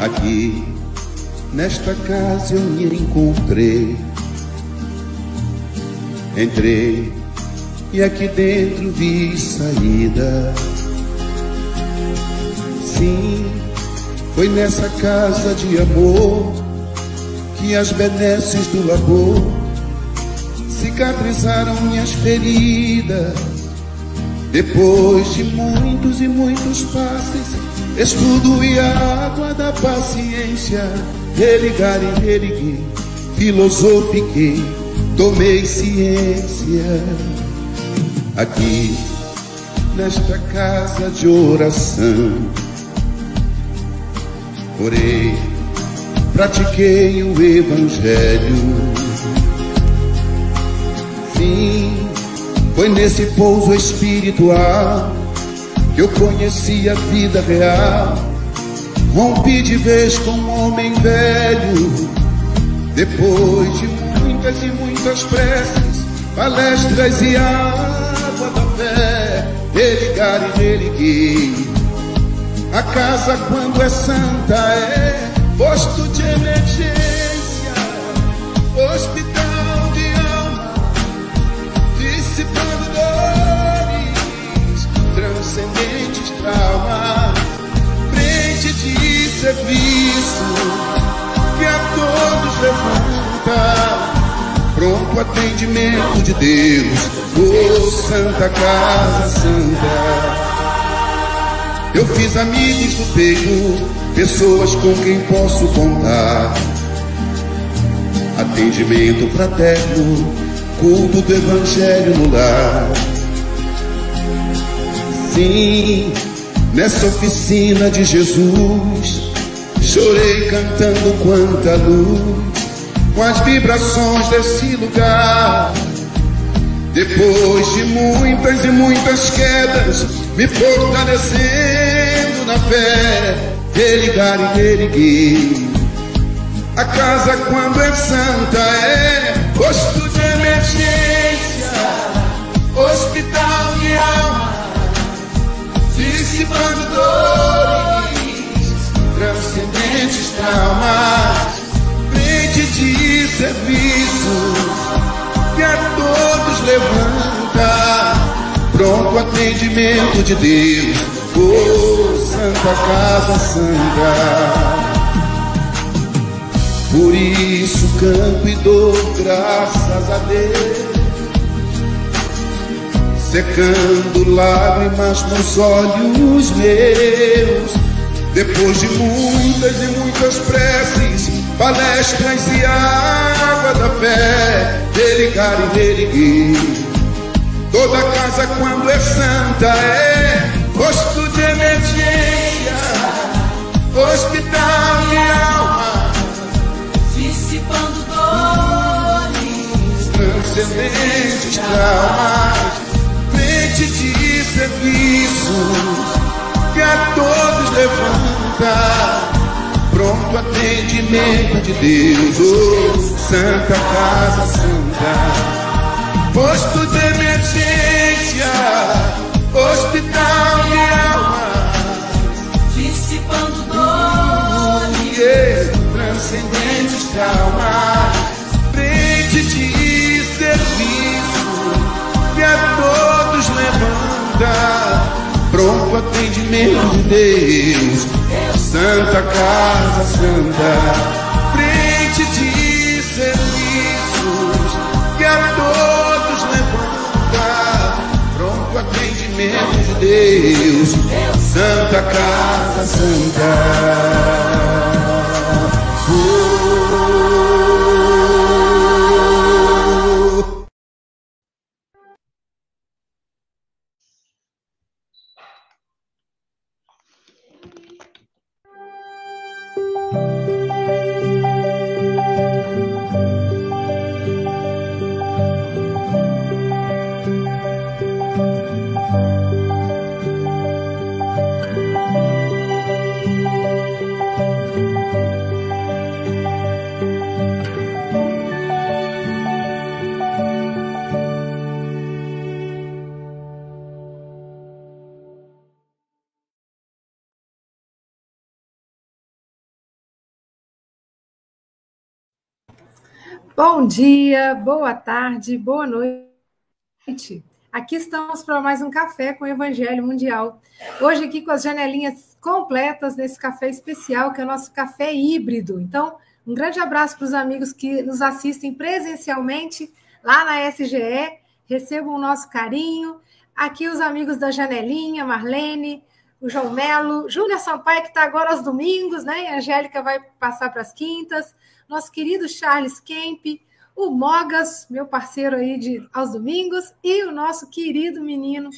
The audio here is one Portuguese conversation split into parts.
Aqui, nesta casa eu me encontrei. Entrei e aqui dentro vi saída. Sim, foi nessa casa de amor que as benesses do labor cicatrizaram minhas feridas. Depois de muitos e muitos passes, estudo e água da paciência, religar e religui, filosofiquei, tomei ciência. Aqui, nesta casa de oração, orei, pratiquei o Evangelho. Sim, foi nesse pouso espiritual que eu conheci a vida real. Rompi de vez com um homem velho, depois de muitas e muitas preces, palestras e água da fé, religar e religuei. A casa, quando é santa, é posto de emergência, hospital traumas, frente de serviço que a todos levanta. Pronto atendimento de Deus, oh Santa Casa Santa. Eu fiz amigos do peito, pessoas com quem posso contar. Atendimento fraterno, culto do Evangelho no lar. Sim, nessa oficina de Jesus, chorei cantando quanta luz, com as vibrações desse lugar. Depois de muitas e muitas quedas, me fortalecendo na fé, religar e reerguer. A casa, quando é santa, é posto de emergência, hospital de alma, dissipando dores, transcendentes traumas, frente de serviço que a todos levanta, pronto atendimento de Deus, oh Santa Casa Santa. Por isso canto e dou graças a Deus, secando lágrimas nos olhos meus, depois de muitas e muitas preces, palestras e água da fé, religar e reerguer. Toda casa quando é santa é posto de emergência, hospital de alma, dissipando dores, transcendentes traumas, de serviços que a todos levanta, pronto atendimento de Deus, oh Santa Casa Santa. Posto de emergência, hospital de alma, dissipando dores, transcendentes traumas, frente de levanta, pronto atendimento de Deus, Santa Casa Santa, frente de serviços. Que a todos levanta, pronto atendimento de Deus, Santa Casa Santa. Bom dia, boa tarde, boa noite. Aqui estamos para mais um café com o Evangelho Mundial. Hoje aqui com as janelinhas completas nesse café especial, que é o nosso café híbrido. Então, um grande abraço para os amigos que nos assistem presencialmente lá na SGE. Recebam o nosso carinho. Aqui os amigos da Janelinha, Marlene, o João Melo, Júlia Sampaio, que está agora aos domingos, né? E a Angélica vai passar para as quintas. Nosso querido Charles Kemp, o Mogas, meu parceiro aí de aos domingos, e o nosso querido menino,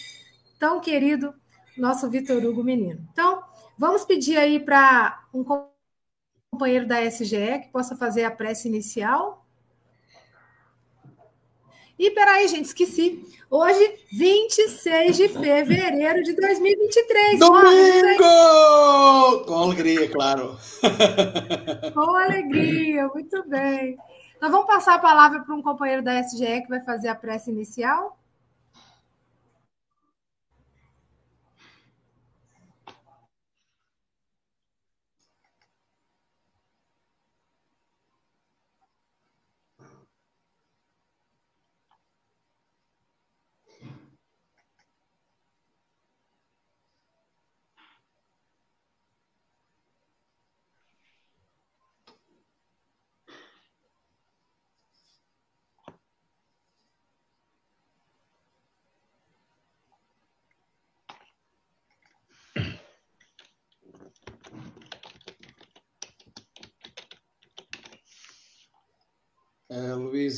tão querido, nosso Vitor Hugo Menino. Então, vamos pedir aí para um companheiro da SGE que possa fazer a prece inicial. E peraí, gente, esqueci. Hoje, 26 de fevereiro de 2023. Domingo! Com alegria, claro. Com alegria, muito bem. Nós vamos passar a palavra para um companheiro da SGE que vai fazer a prece inicial.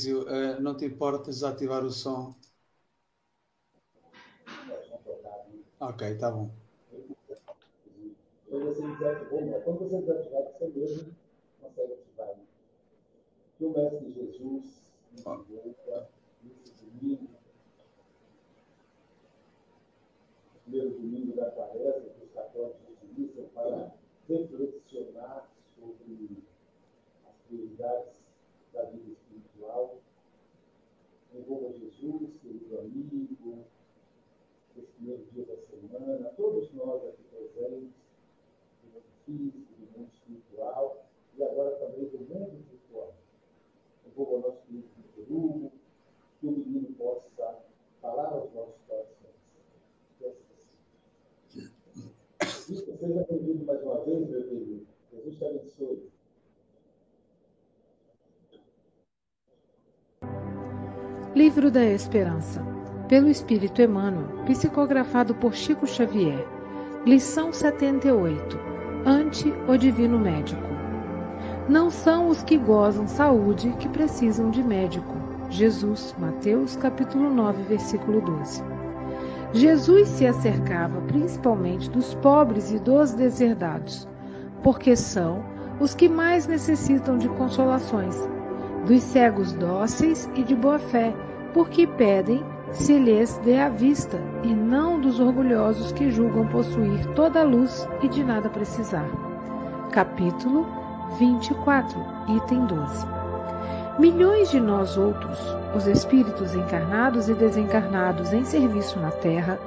Uh, não te importas desativar o som? Ok, está bom. Quando você desativar, você mesmo consegue ativar. Que o Mestre Jesus nos primeiro domingo da quaresma, que os católicos utilizam para reflexionar sobre as prioridades da vida. Envolva Jesus, querido amigo, nesse primeiro dia da semana, todos nós aqui presentes, do mundo físico, do mundo espiritual e agora também do mundo virtual. Envolva o nosso querido Hugo, que o menino possa falar aos nossos corações. Vitor, seja bem-vindo mais uma vez, meu querido. Jesus te abençoe. Livro da Esperança, pelo Espírito Emmanuel, psicografado por Chico Xavier. Lição 78. Ante o Divino Médico. Não são os que gozam saúde que precisam de médico. Jesus, Mateus, capítulo 9, versículo 12. Jesus se acercava principalmente dos pobres e dos deserdados, porque são os que mais necessitam de consolações, dos cegos dóceis e de boa fé, porque pedem se lhes dê a vista, e não dos orgulhosos que julgam possuir toda a luz e de nada precisar. Capítulo 24, item 12. Milhões de nós outros, os espíritos encarnados e desencarnados em serviço na Terra,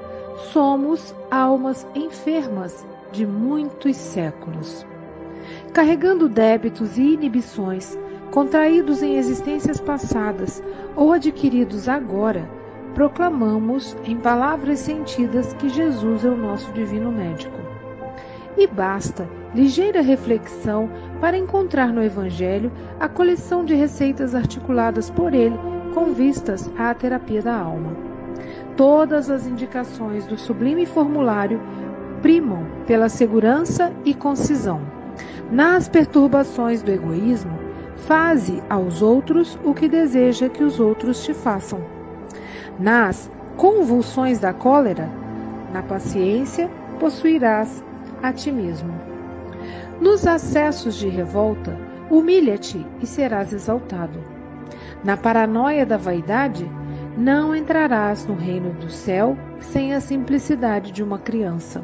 somos almas enfermas de muitos séculos. Carregando débitos e inibições, contraídos em existências passadas ou adquiridos agora, proclamamos em palavras sentidas que Jesus é o nosso divino médico. E basta ligeira reflexão para encontrar no Evangelho a coleção de receitas articuladas por ele com vistas à terapia da alma. Todas as indicações do sublime formulário primam pela segurança e concisão. Nas perturbações do egoísmo, Faze aos outros o que deseja que os outros te façam. Nas convulsões da cólera, na paciência, possuirás a ti mesmo. Nos acessos de revolta, humilha-te e serás exaltado. Na paranoia da vaidade, não entrarás no reino do céu sem a simplicidade de uma criança.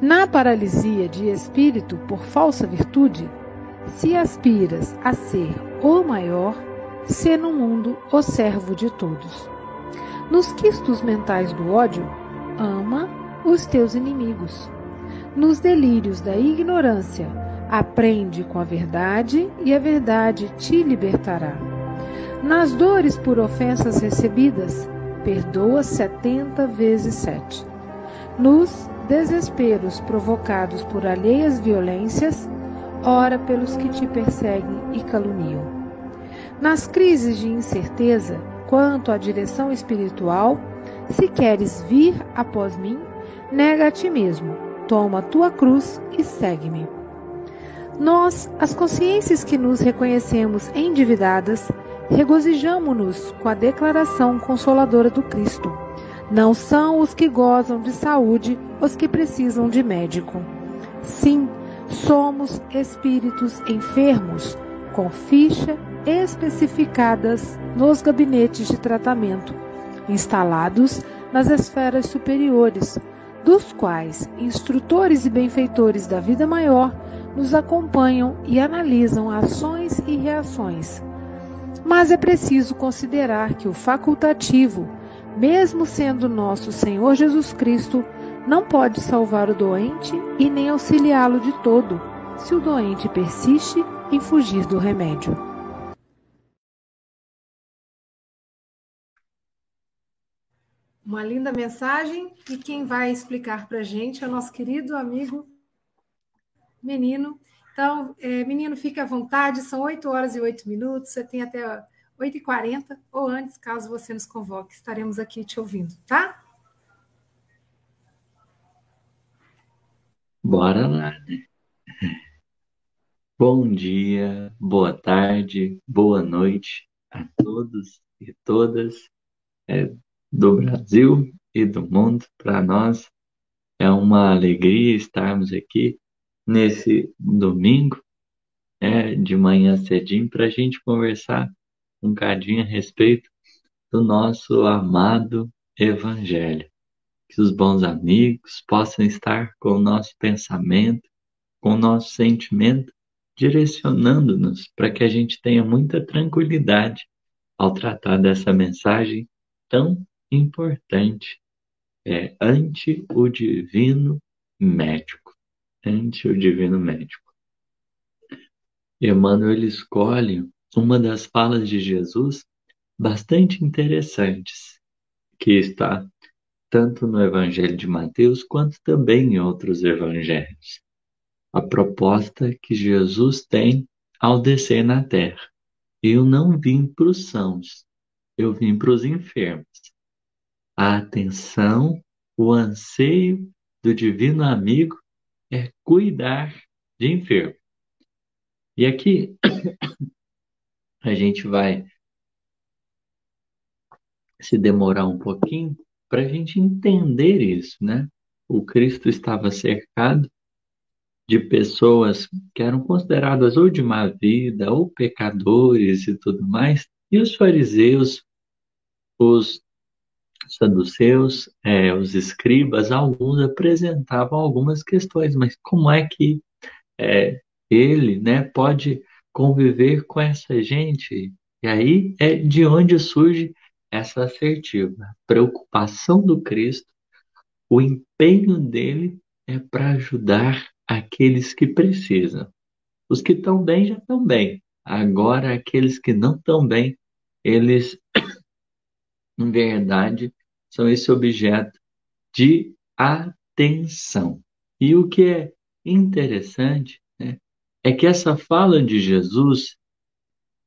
Na paralisia de espírito por falsa virtude, se aspiras a ser o maior, sê no mundo o servo de todos. Nos quistos mentais do ódio, ama os teus inimigos. Nos delírios da ignorância, aprende com a verdade e a verdade te libertará. Nas dores por ofensas recebidas, perdoa setenta vezes sete. Nos desesperos provocados por alheias violências, ora pelos que te perseguem e caluniam. Nas crises de incerteza quanto à direção espiritual, se queres vir após mim, nega a ti mesmo, toma a tua cruz e segue-me. Nós, as consciências que nos reconhecemos endividadas, regozijamo-nos com a declaração consoladora do Cristo. Não são os que gozam de saúde os que precisam de médico. Sim, somos espíritos enfermos, com ficha especificadas nos gabinetes de tratamento, instalados nas esferas superiores, dos quais instrutores e benfeitores da vida maior nos acompanham e analisam ações e reações. Mas é preciso considerar que o facultativo, mesmo sendo nosso Senhor Jesus Cristo, não pode salvar o doente e nem auxiliá-lo de todo, se o doente persiste em fugir do remédio. Uma linda mensagem e quem vai explicar para a gente é o nosso querido amigo Menino. Então, é, menino, fique à vontade, são 8 horas e 8 minutos, você tem até 8h40 ou antes, caso você nos convoque, estaremos aqui te ouvindo, tá? Bora lá, né? Bom dia, boa tarde, boa noite a todos e todas é, do Brasil e do mundo. Para nós é uma alegria estarmos aqui nesse domingo, é, de manhã cedinho, para a gente conversar um cadinho a respeito do nosso amado Evangelho que os bons amigos possam estar com o nosso pensamento, com o nosso sentimento, direcionando-nos para que a gente tenha muita tranquilidade ao tratar dessa mensagem tão importante. É ante o divino médico. Ante o divino médico. Emmanuel escolhe uma das falas de Jesus bastante interessantes, que está tanto no Evangelho de Mateus quanto também em outros evangelhos. A proposta que Jesus tem ao descer na terra. Eu não vim para os sãos, eu vim para os enfermos. A atenção, o anseio do divino amigo é cuidar de enfermo. E aqui a gente vai se demorar um pouquinho para a gente entender isso, né? O Cristo estava cercado de pessoas que eram consideradas ou de má vida, ou pecadores e tudo mais, e os fariseus, os saduceus, é, os escribas, alguns apresentavam algumas questões, mas como é que é, ele né, pode conviver com essa gente? E aí é de onde surge essa assertiva preocupação do Cristo, o empenho dele é para ajudar aqueles que precisam. Os que estão bem já estão bem. Agora, aqueles que não estão bem, eles, em verdade, são esse objeto de atenção. E o que é interessante né, é que essa fala de Jesus,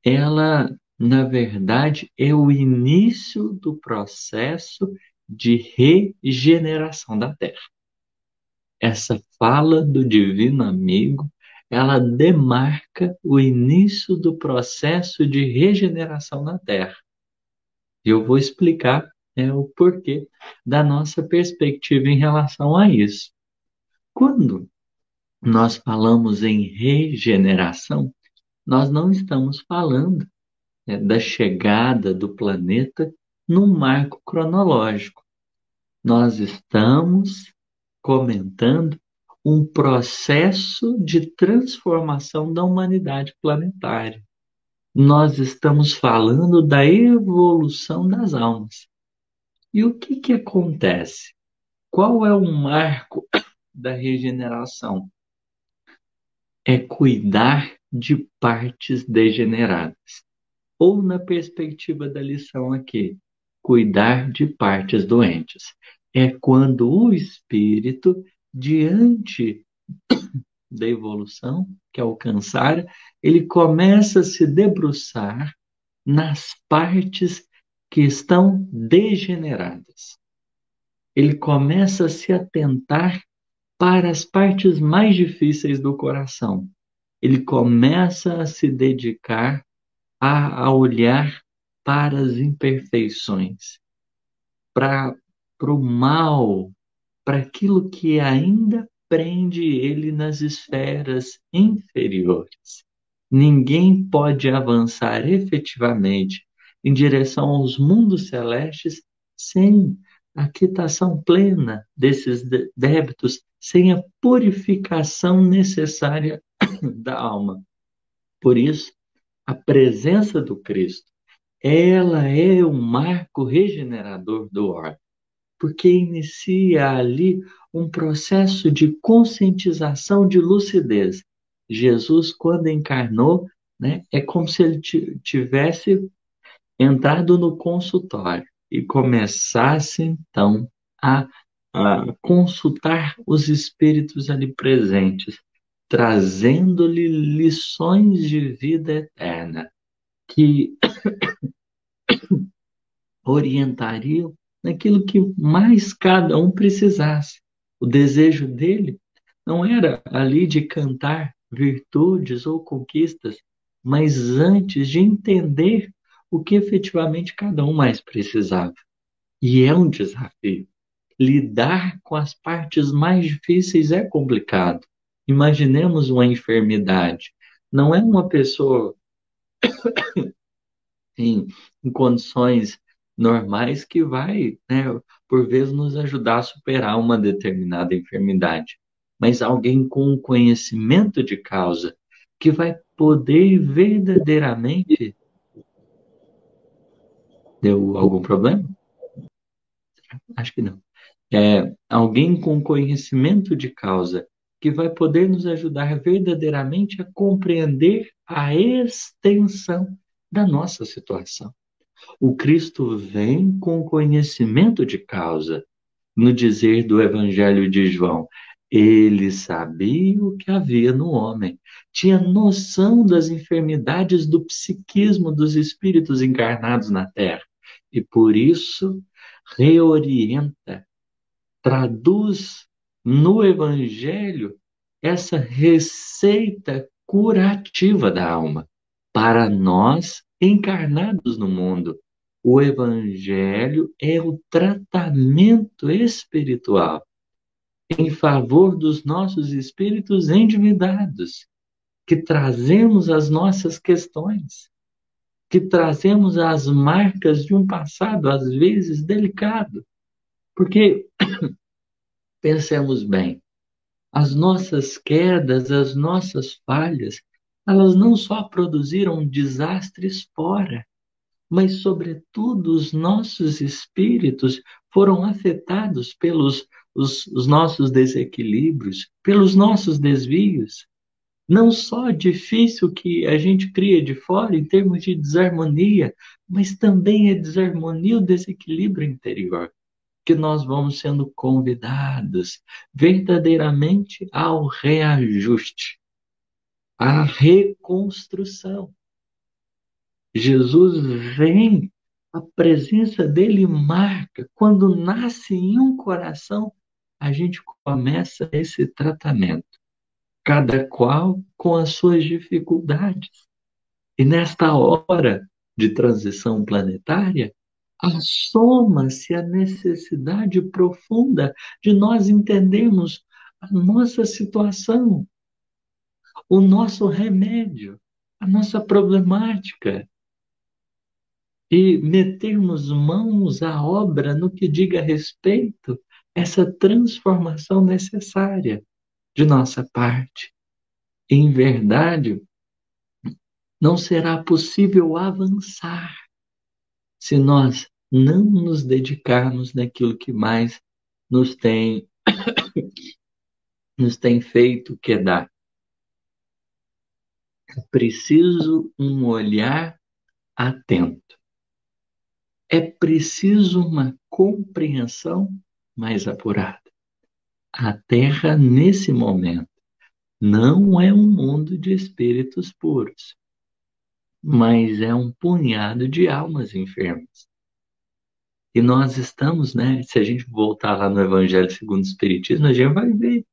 ela na verdade, é o início do processo de regeneração da Terra. Essa fala do Divino Amigo, ela demarca o início do processo de regeneração na Terra. E eu vou explicar né, o porquê da nossa perspectiva em relação a isso. Quando nós falamos em regeneração, nós não estamos falando né, da chegada do planeta num marco cronológico. Nós estamos comentando um processo de transformação da humanidade planetária. Nós estamos falando da evolução das almas. E o que, que acontece? Qual é o marco da regeneração? É cuidar de partes degeneradas. Ou na perspectiva da lição aqui, cuidar de partes doentes. É quando o espírito, diante da evolução que alcançar, ele começa a se debruçar nas partes que estão degeneradas. Ele começa a se atentar para as partes mais difíceis do coração. Ele começa a se dedicar a, a olhar para as imperfeições, para o mal, para aquilo que ainda prende ele nas esferas inferiores. Ninguém pode avançar efetivamente em direção aos mundos celestes sem a quitação plena desses débitos, sem a purificação necessária da alma. Por isso, a presença do Cristo, ela é o marco regenerador do orbe, porque inicia ali um processo de conscientização de lucidez. Jesus, quando encarnou, né, é como se ele tivesse entrado no consultório e começasse então a, a consultar os espíritos ali presentes trazendo-lhe lições de vida eterna que orientariam naquilo que mais cada um precisasse. O desejo dele não era ali de cantar virtudes ou conquistas, mas antes de entender o que efetivamente cada um mais precisava. E é um desafio. Lidar com as partes mais difíceis é complicado. Imaginemos uma enfermidade. Não é uma pessoa em, em condições normais que vai, né, por vezes, nos ajudar a superar uma determinada enfermidade. Mas alguém com conhecimento de causa, que vai poder verdadeiramente. Deu algum problema? Acho que não. É, alguém com conhecimento de causa que vai poder nos ajudar verdadeiramente a compreender a extensão da nossa situação. O Cristo vem com conhecimento de causa. No dizer do Evangelho de João, ele sabia o que havia no homem, tinha noção das enfermidades do psiquismo dos espíritos encarnados na Terra e por isso reorienta, traduz no Evangelho essa receita curativa da alma para nós encarnados no mundo. O Evangelho é o tratamento espiritual em favor dos nossos espíritos endividados, que trazemos as nossas questões, que trazemos as marcas de um passado, às vezes delicado. Porque Pensemos bem, as nossas quedas, as nossas falhas, elas não só produziram desastres fora, mas, sobretudo, os nossos espíritos foram afetados pelos os, os nossos desequilíbrios, pelos nossos desvios. Não só difícil que a gente cria de fora em termos de desarmonia, mas também é desarmonia o desequilíbrio interior que nós vamos sendo convidados verdadeiramente ao reajuste, à reconstrução. Jesus vem, a presença dele marca. Quando nasce em um coração, a gente começa esse tratamento, cada qual com as suas dificuldades. E nesta hora de transição planetária, assoma-se a necessidade profunda de nós entendermos a nossa situação, o nosso remédio, a nossa problemática e metermos mãos à obra no que diga respeito a essa transformação necessária de nossa parte. Em verdade, não será possível avançar se nós não nos dedicarmos naquilo que mais nos tem nos tem feito quedar. É preciso um olhar atento. É preciso uma compreensão mais apurada. A Terra, nesse momento, não é um mundo de espíritos puros, mas é um punhado de almas enfermas. E nós estamos, né? Se a gente voltar lá no Evangelho segundo o Espiritismo, a gente vai ver.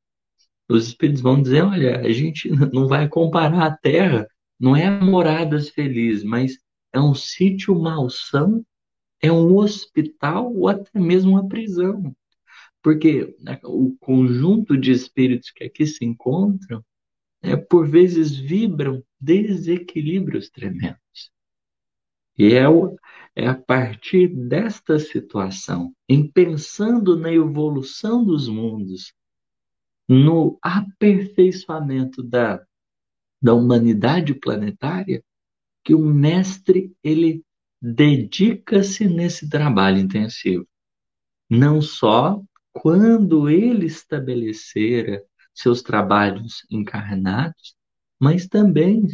Os espíritos vão dizer: olha, a gente não vai comparar a Terra, não é moradas felizes, mas é um sítio malsão, é um hospital ou até mesmo uma prisão. Porque né, o conjunto de espíritos que aqui se encontram, é, por vezes vibram desequilíbrios tremendos. E é, o, é a partir desta situação, em pensando na evolução dos mundos, no aperfeiçoamento da, da humanidade planetária, que o mestre ele dedica-se nesse trabalho intensivo. Não só quando ele estabelecera seus trabalhos encarnados, mas também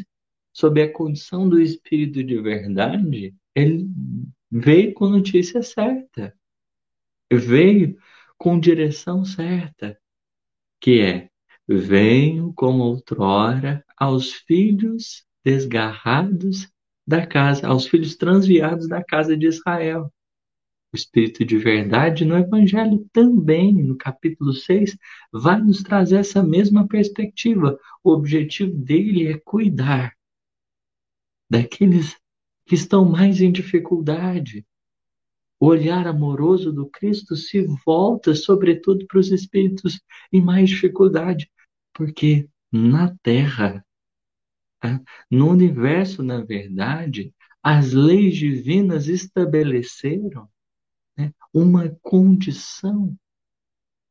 sob a condição do espírito de verdade, ele veio com notícia certa, veio com direção certa, que é: venho como outrora aos filhos desgarrados da casa, aos filhos transviados da casa de Israel o Espírito de verdade, no Evangelho também, no capítulo 6, vai nos trazer essa mesma perspectiva. O objetivo dele é cuidar daqueles que estão mais em dificuldade. O olhar amoroso do Cristo se volta, sobretudo, para os espíritos em mais dificuldade, porque na Terra, tá? no universo, na verdade, as leis divinas estabeleceram né, uma condição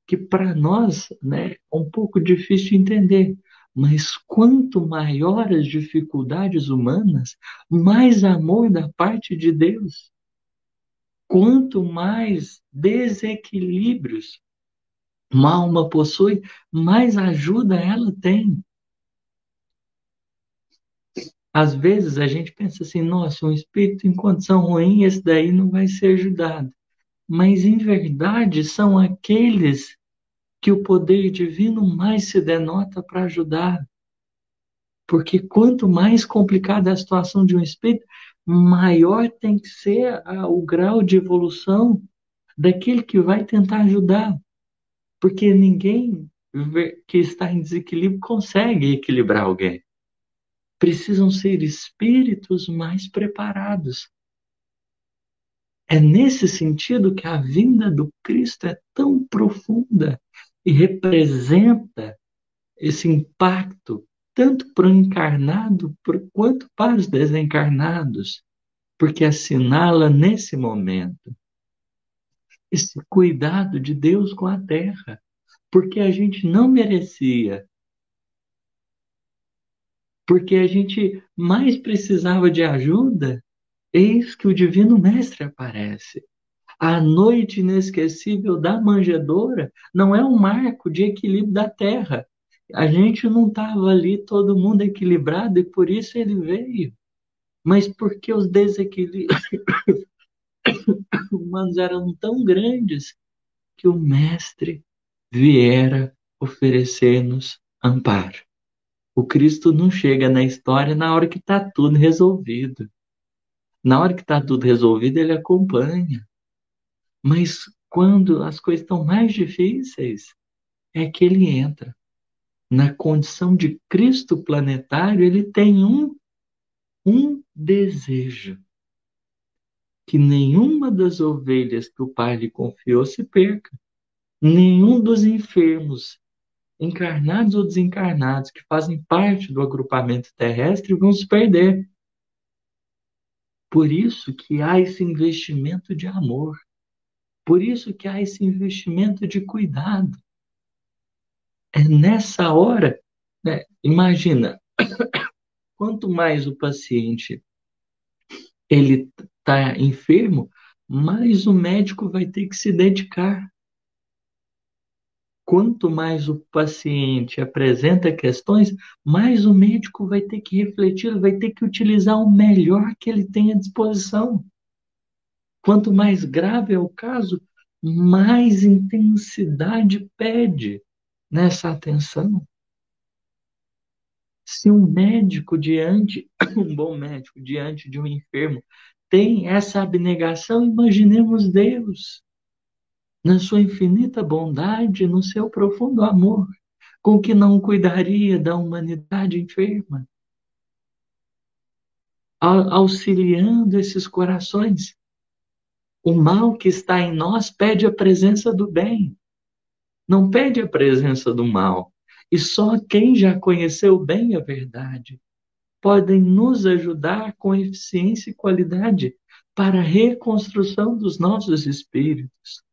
que para nós né, é um pouco difícil de entender. Mas quanto maior as dificuldades humanas, mais amor da parte de Deus. Quanto mais desequilíbrios uma alma possui, mais ajuda ela tem. Às vezes a gente pensa assim, nossa, um espírito em condição ruim, esse daí não vai ser ajudado mas em verdade são aqueles que o poder divino mais se denota para ajudar. Porque quanto mais complicada é a situação de um espírito, maior tem que ser a, o grau de evolução daquele que vai tentar ajudar. Porque ninguém que está em desequilíbrio consegue equilibrar alguém. Precisam ser espíritos mais preparados é nesse sentido que a vinda do Cristo é tão profunda e representa esse impacto tanto para o encarnado quanto para os desencarnados, porque assinala nesse momento esse cuidado de Deus com a terra, porque a gente não merecia, porque a gente mais precisava de ajuda Eis que o Divino Mestre aparece. A noite inesquecível da manjedoura não é um marco de equilíbrio da Terra. A gente não estava ali todo mundo equilibrado e por isso ele veio. Mas porque os desequilíbrios humanos eram tão grandes que o Mestre viera oferecer-nos amparo. O Cristo não chega na história na hora que está tudo resolvido. Na hora que está tudo resolvido, ele acompanha. Mas quando as coisas estão mais difíceis, é que ele entra. Na condição de Cristo planetário, ele tem um, um desejo: que nenhuma das ovelhas que o Pai lhe confiou se perca. Nenhum dos enfermos, encarnados ou desencarnados, que fazem parte do agrupamento terrestre, vão se perder. Por isso que há esse investimento de amor. Por isso que há esse investimento de cuidado. É nessa hora, né? imagina, quanto mais o paciente ele está enfermo, mais o médico vai ter que se dedicar. Quanto mais o paciente apresenta questões, mais o médico vai ter que refletir, vai ter que utilizar o melhor que ele tem à disposição. Quanto mais grave é o caso, mais intensidade pede nessa atenção. Se um médico diante, um bom médico diante de um enfermo, tem essa abnegação, imaginemos Deus, na sua infinita bondade, no seu profundo amor, com que não cuidaria da humanidade enferma, auxiliando esses corações. O mal que está em nós pede a presença do bem, não pede a presença do mal. E só quem já conheceu bem a verdade podem nos ajudar com eficiência e qualidade para a reconstrução dos nossos espíritos.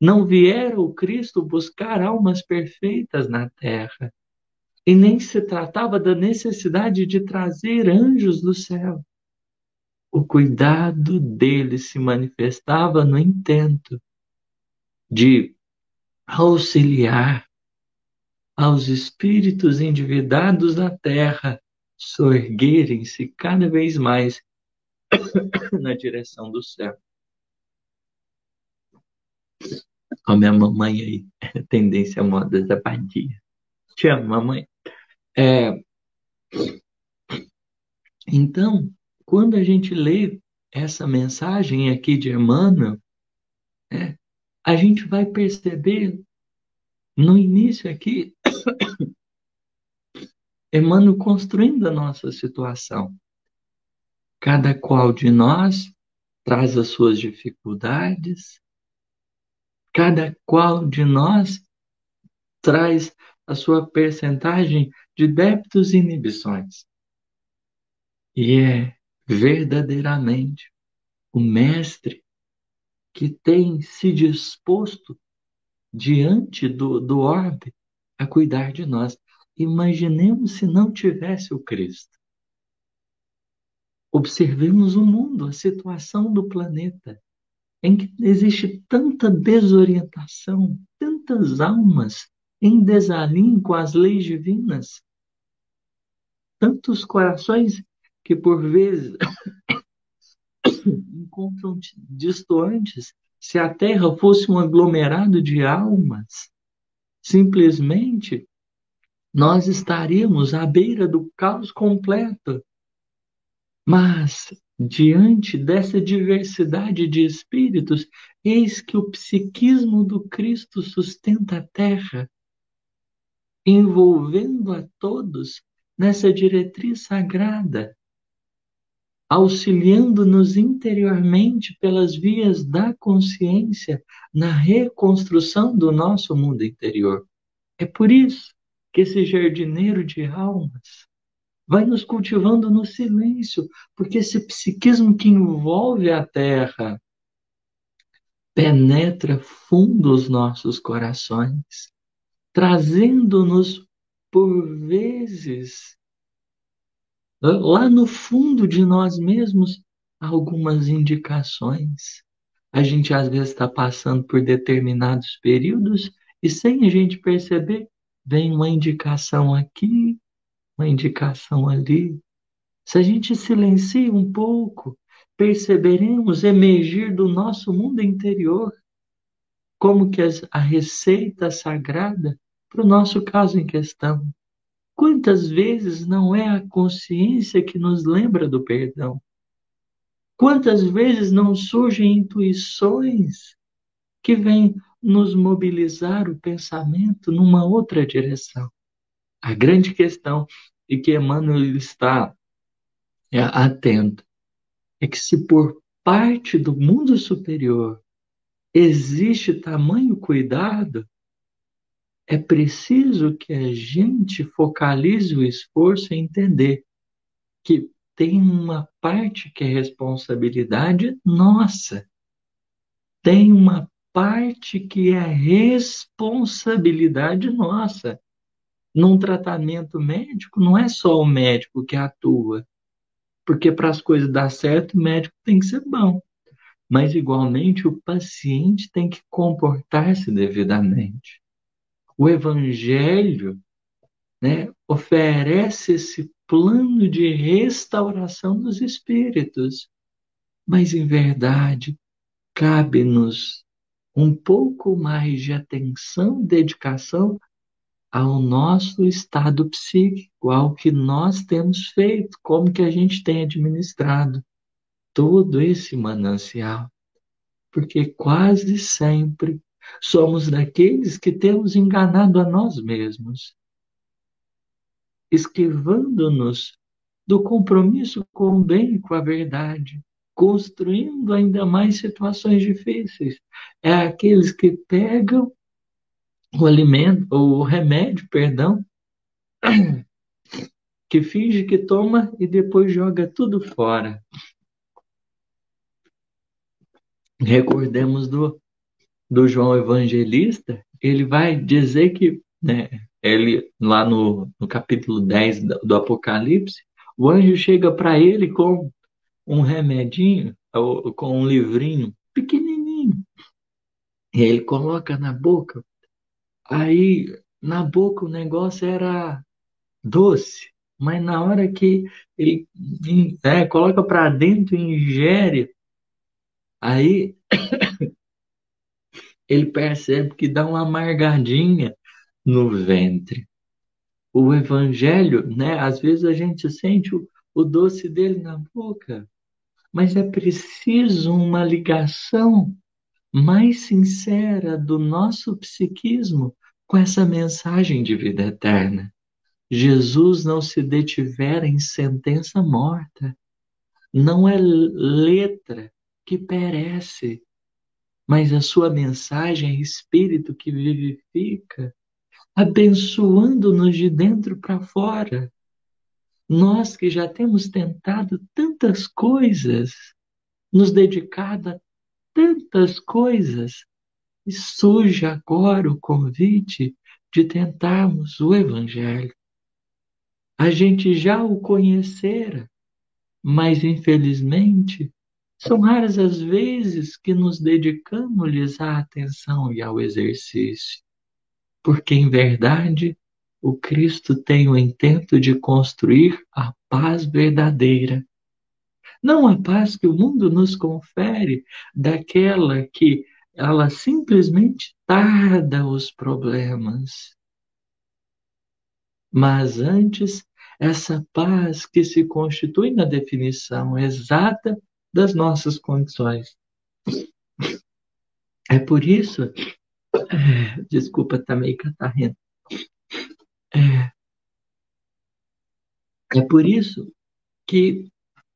Não viera o Cristo buscar almas perfeitas na terra, e nem se tratava da necessidade de trazer anjos do céu. O cuidado dele se manifestava no intento de auxiliar aos espíritos endividados da terra soerguerem-se cada vez mais na direção do céu. Ó, minha mamãe aí, tendência moda da vadia. Te amo, mamãe. É, então, quando a gente lê essa mensagem aqui de Emmanuel, é, a gente vai perceber no início aqui Emmanuel construindo a nossa situação. Cada qual de nós traz as suas dificuldades, cada qual de nós traz a sua percentagem de débitos e inibições. E é verdadeiramente o mestre que tem se disposto diante do, do orbe a cuidar de nós. Imaginemos se não tivesse o Cristo. Observemos o mundo, a situação do planeta, em que existe tanta desorientação, tantas almas em desalinho com as leis divinas, tantos corações que por vezes encontram distantes. Se a Terra fosse um aglomerado de almas, simplesmente nós estaríamos à beira do caos completo. Mas, diante dessa diversidade de espíritos, eis que o psiquismo do Cristo sustenta a terra, envolvendo a todos nessa diretriz sagrada, auxiliando-nos interiormente pelas vias da consciência na reconstrução do nosso mundo interior. É por isso que esse jardineiro de almas vai nos cultivando no silêncio, porque esse psiquismo que envolve a terra penetra fundo os nossos corações, trazendo-nos por vezes lá no fundo de nós mesmos algumas indicações. A gente às vezes está passando por determinados períodos e sem a gente perceber, vem uma indicação aqui, uma indicação ali. Se a gente silencia um pouco, perceberemos emergir do nosso mundo interior como que a receita sagrada para o nosso caso em questão. Quantas vezes não é a consciência que nos lembra do perdão? Quantas vezes não surgem intuições que vêm nos mobilizar o pensamento numa outra direção. A grande questão e que Emmanuel está é, atento é que se por parte do mundo superior existe tamanho cuidado, é preciso que a gente focalize o esforço em entender que tem uma parte que é responsabilidade nossa, tem uma parte que é responsabilidade nossa. Num tratamento médico, não é só o médico que atua, porque para as coisas dar certo, o médico tem que ser bom. Mas, igualmente, o paciente tem que comportar-se devidamente. O Evangelho né, oferece esse plano de restauração dos espíritos. Mas, em verdade, cabe-nos um pouco mais de atenção dedicação ao nosso estado psíquico, ao que nós temos feito, como que a gente tem administrado todo esse manancial. Porque quase sempre somos daqueles que temos enganado a nós mesmos, esquivando-nos do compromisso com o bem e com a verdade, construindo ainda mais situações difíceis. É aqueles que pegam o alimento, o remédio, perdão, que finge que toma e depois joga tudo fora. Recordemos do, do João Evangelista, ele vai dizer que, né, ele lá no, no capítulo 10 do, do Apocalipse, o anjo chega para ele com um remedinho, com um livrinho pequenininho, e ele coloca na boca Aí, na boca, o negócio era doce, mas na hora que ele é, coloca para dentro e ingere, aí ele percebe que dá uma amargadinha no ventre. O evangelho, né? Às vezes a gente sente o, o doce dele na boca, mas é preciso uma ligação mais sincera do nosso psiquismo com essa mensagem de vida eterna. Jesus não se detivera em sentença morta. Não é letra que perece, mas a sua mensagem é espírito que vivifica, abençoando-nos de dentro para fora. Nós que já temos tentado tantas coisas, nos dedicado a tantas coisas, e surge agora o convite de tentarmos o Evangelho. A gente já o conhecera, mas infelizmente são raras as vezes que nos dedicamos-lhes à atenção e ao exercício, porque em verdade o Cristo tem o intento de construir a paz verdadeira. Não a paz que o mundo nos confere, daquela que ela simplesmente tarda os problemas. Mas antes, essa paz que se constitui na definição exata das nossas condições. É por isso, é, desculpa, tá meio catarrento. É, é por isso que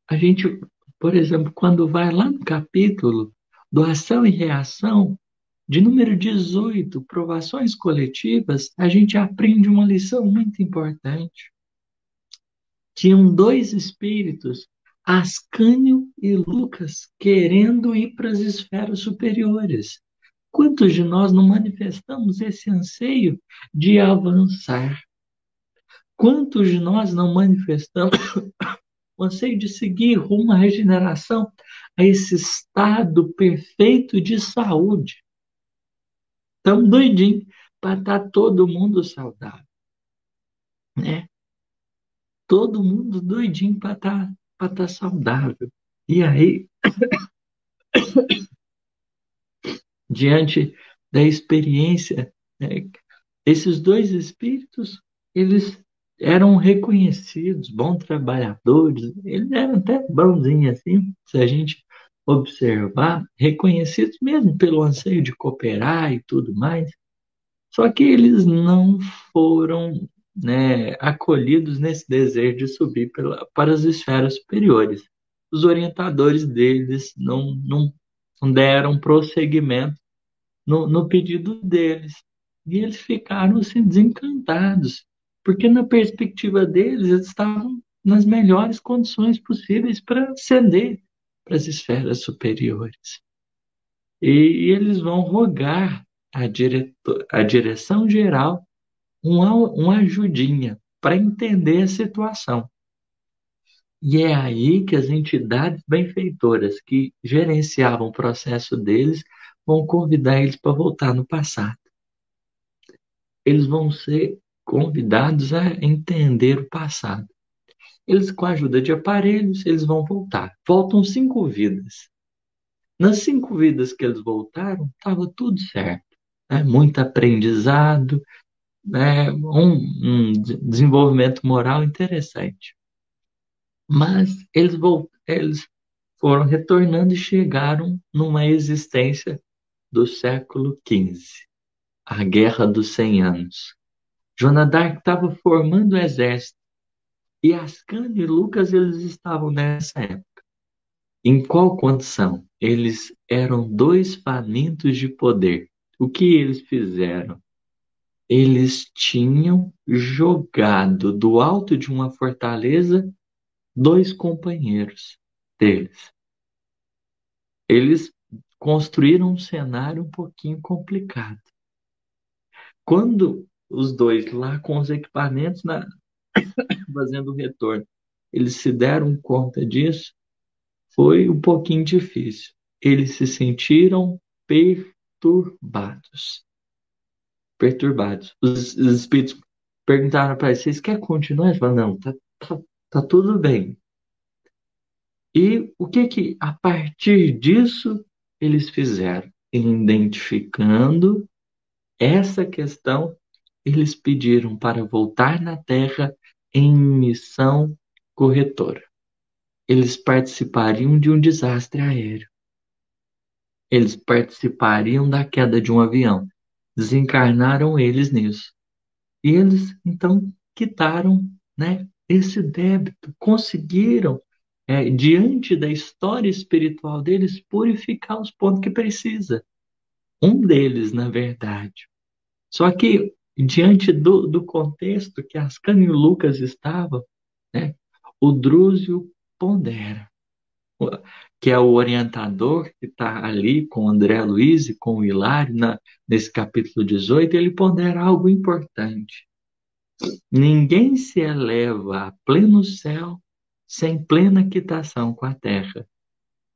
a gente, por exemplo, quando vai lá no capítulo doação e reação, de número 18, provações coletivas, a gente aprende uma lição muito importante. Tinham dois espíritos, Ascânio e Lucas, querendo ir para as esferas superiores. Quantos de nós não manifestamos esse anseio de avançar? Quantos de nós não manifestamos o anseio de seguir rumo à regeneração, a esse estado perfeito de saúde. Estamos doidinhos para estar tá todo mundo saudável. Né? Todo mundo doidinho para estar tá, para estar tá saudável. E aí, diante da experiência, né, esses dois espíritos, eles eram reconhecidos, bons trabalhadores, eles eram até bonzinhos assim, se a gente observar, reconhecidos mesmo pelo anseio de cooperar e tudo mais. Só que eles não foram né, acolhidos nesse desejo de subir pela, para as esferas superiores. Os orientadores deles não, não, deram prosseguimento no, no pedido deles. E eles ficaram assim, desencantados porque na perspectiva deles eles estavam nas melhores condições possíveis para ascender para as esferas superiores. E, eles vão rogar à, diretor, direção geral uma, uma ajudinha para entender a situação. E é aí que as entidades benfeitoras que gerenciavam o processo deles vão convidar eles para voltar no passado. eles vão ser convidados a entender o passado. Eles, com a ajuda de aparelhos, eles vão voltar. Voltam cinco vidas. Nas cinco vidas que eles voltaram, estava tudo certo. Né? Muito aprendizado, né? um, um desenvolvimento moral interessante. Mas eles, eles foram retornando e chegaram numa existência do século XV, a Guerra dos Cem Anos. Joana d'Arc estava formando o exército e Ascânio e Lucas eles estavam nessa época. Em qual condição? Eles eram dois famintos de poder. O que eles fizeram? Eles tinham jogado do alto de uma fortaleza dois companheiros deles. Eles construíram um cenário um pouquinho complicado. Quando os dois lá com os equipamentos na, fazendo o retorno, eles se deram conta disso, foi um pouquinho difícil. Eles se sentiram perturbados. Perturbados. Os, os espíritos perguntaram para eles: vocês querem continuar? Eles falaram: não, tá, tá, tá tudo bem. E o que que, a partir disso, eles fizeram? Identificando essa questão, eles pediram para voltar na Terra em missão corretora. Eles participariam de um desastre aéreo. Eles participariam da queda de um avião. Desencarnaram eles nisso. E eles, então, quitaram né, esse débito, conseguiram, é, diante da história espiritual deles, purificar os pontos que precisa. Um deles, na verdade. Só que diante do, do contexto que Ascânio e Lucas estavam, né, o Drúzio pondera, que é o orientador que está ali com André Luiz e com o Hilário, na, nesse capítulo 18, ele pondera algo importante. Ninguém se eleva a pleno céu sem plena quitação com a terra.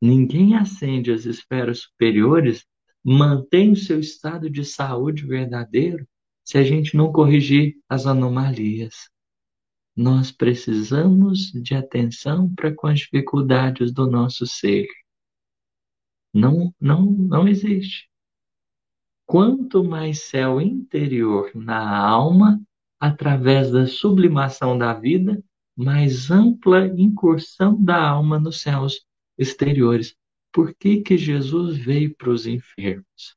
Ninguém ascende às esferas superiores, mantém o seu estado de saúde verdadeiro se a gente não corrigir as anomalias. Nós precisamos de atenção para com as dificuldades do nosso ser. Não, não, não existe. Quanto mais céu interior na alma, através da sublimação da vida, mais ampla incursão da alma nos céus exteriores. Por que, que Jesus veio para os enfermos?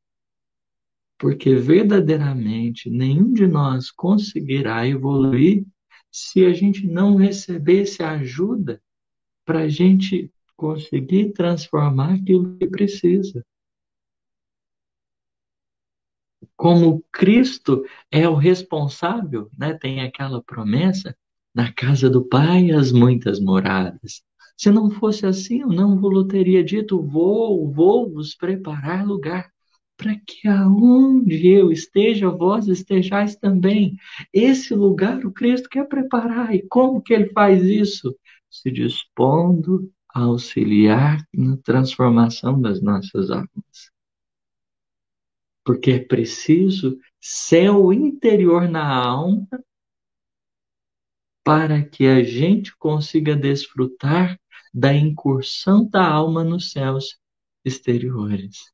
Porque verdadeiramente nenhum de nós conseguirá evoluir se a gente não recebesse ajuda para a gente conseguir transformar aquilo que precisa. Como Cristo é o responsável, né? tem aquela promessa, na casa do Pai as muitas moradas. Se não fosse assim, eu não vos teria dito, vou, vou vos preparar lugar para que aonde eu esteja, vós estejais também. Esse lugar o Cristo quer preparar. E como que ele faz isso? Se dispondo a auxiliar na transformação das nossas almas. Porque é preciso céu interior na alma para que a gente consiga desfrutar da incursão da alma nos céus exteriores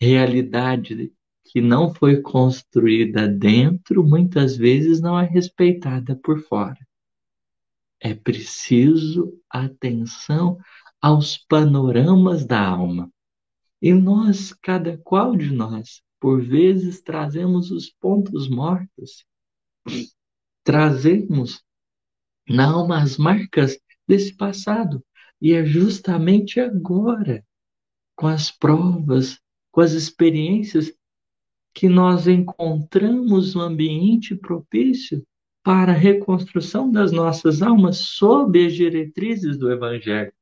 realidade que não foi construída dentro, muitas vezes não é respeitada por fora. É preciso atenção aos panoramas da alma. E nós, cada qual de nós, por vezes trazemos os pontos mortos, trazemos na alma as marcas desse passado. E é justamente agora, com as provas, com as experiências que nós encontramos um ambiente propício para a reconstrução das nossas almas sob as diretrizes do Evangelho.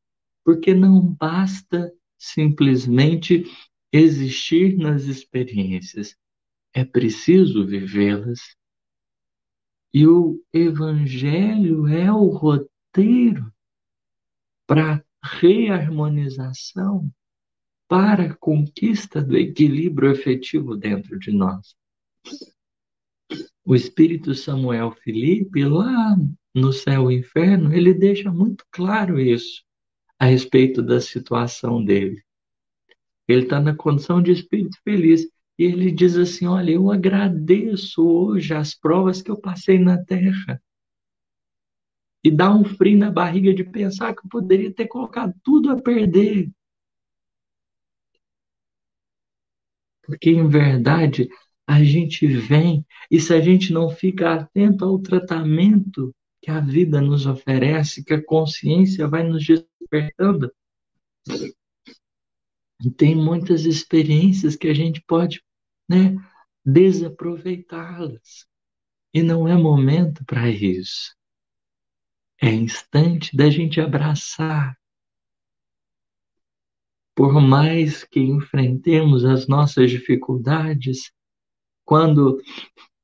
Porque não basta simplesmente existir nas experiências, é preciso vivê-las. E o Evangelho é o roteiro para reharmonização para a conquista do equilíbrio efetivo dentro de nós. o espírito Samuel Felipe, lá no céu e inferno, ele deixa muito claro isso a respeito da situação dele. Ele está na condição de espírito feliz. E ele diz assim: Olha, eu agradeço hoje as provas que eu passei na terra. E dá um frio na barriga de pensar que eu poderia ter colocado tudo a perder. Porque, em verdade, a gente vem e se a gente não fica atento ao tratamento que a vida nos oferece, que a consciência vai nos despertando, tem muitas experiências que a gente pode né, desaproveitá-las. E não é momento para isso. É instante da gente abraçar. Por mais que enfrentemos as nossas dificuldades, quando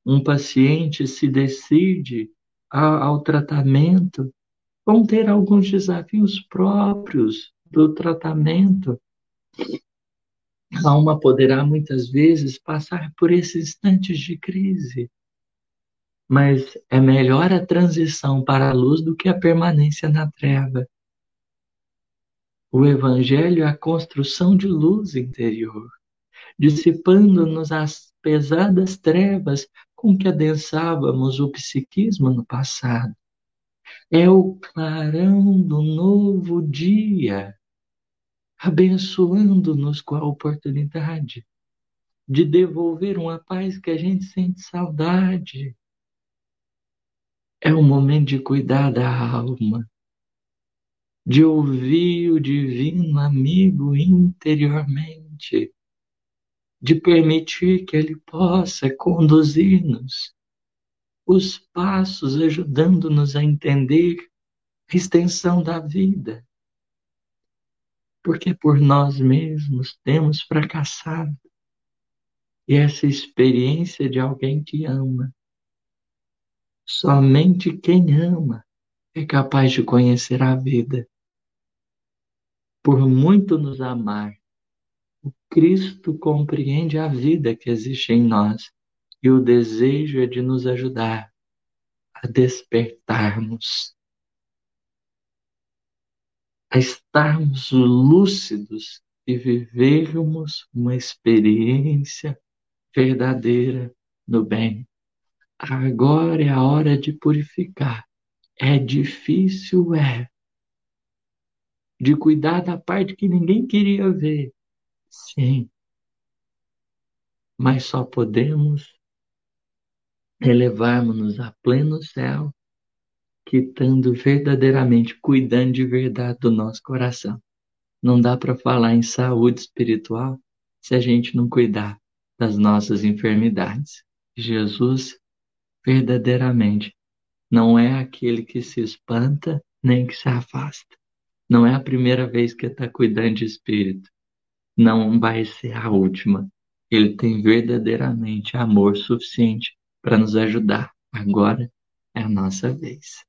um paciente se decide ao tratamento, vão ter alguns desafios próprios do tratamento. A alma poderá muitas vezes passar por esses instantes de crise, mas é melhor a transição para a luz do que a permanência na treva. O Evangelho é a construção de luz interior, dissipando-nos as pesadas trevas com que adensávamos o psiquismo no passado. É o clarão do novo dia abençoando-nos com a oportunidade de devolver uma paz que a gente sente saudade. É o momento de cuidar da alma, de ouvir o divino amigo interiormente, de permitir que ele possa conduzir-nos os passos, ajudando-nos a entender a extensão da vida porque por nós mesmos temos fracassado. E essa experiência de alguém que ama, somente quem ama é capaz de conhecer a vida. Por muito nos amar, o Cristo compreende a vida que existe em nós e o desejo é de nos ajudar a despertarmos a estarmos lúcidos e vivermos uma experiência verdadeira no bem. Agora é a hora de purificar. É difícil, é. De cuidar da parte que ninguém queria ver. Sim. Mas só podemos elevarmos-nos a pleno céu que estando verdadeiramente cuidando de verdade do nosso coração. Não dá para falar em saúde espiritual se a gente não cuidar das nossas enfermidades. Jesus, verdadeiramente, não é aquele que se espanta nem que se afasta. Não é a primeira vez que está cuidando de espírito. Não vai ser a última. Ele tem verdadeiramente amor suficiente para nos ajudar. Agora é a nossa vez.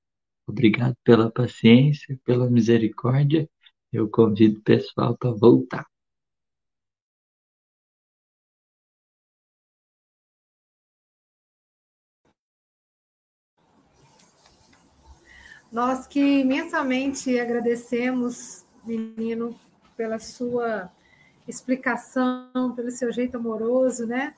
Obrigado pela paciência, pela misericórdia. Eu convido o pessoal para voltar. Nós que imensamente agradecemos, menino, pela sua explicação, pelo seu jeito amoroso, né?